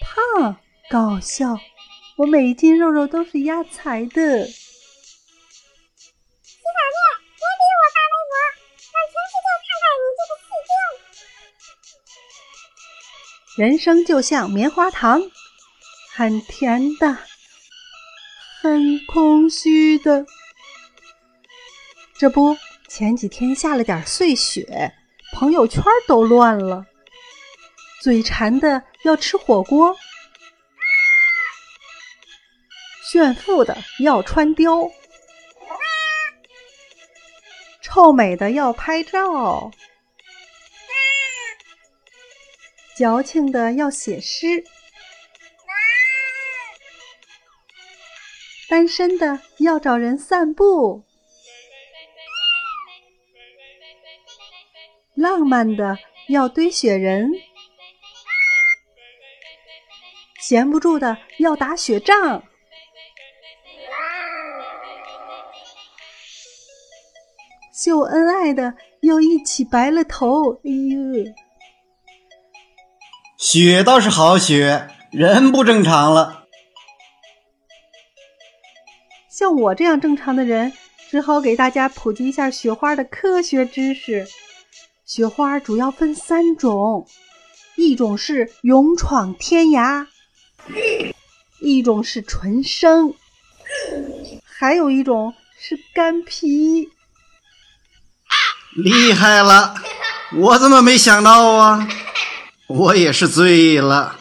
胖搞笑我每一斤肉肉都是压财的。别逼我发微博看看你这个人生就像棉花糖很甜的很空虚的。这不前几天下了点碎雪，朋友圈都乱了。嘴馋的要吃火锅，炫富的要穿貂，臭美的要拍照，矫情的要写诗，单身的要找人散步。浪漫的要堆雪人，闲不住的要打雪仗，秀恩爱的要一起白了头。哎呦，雪倒是好雪，人不正常了。像我这样正常的人，只好给大家普及一下雪花的科学知识。雪花主要分三种，一种是勇闯天涯，一种是纯生，还有一种是干皮。厉害了！我怎么没想到啊？我也是醉了。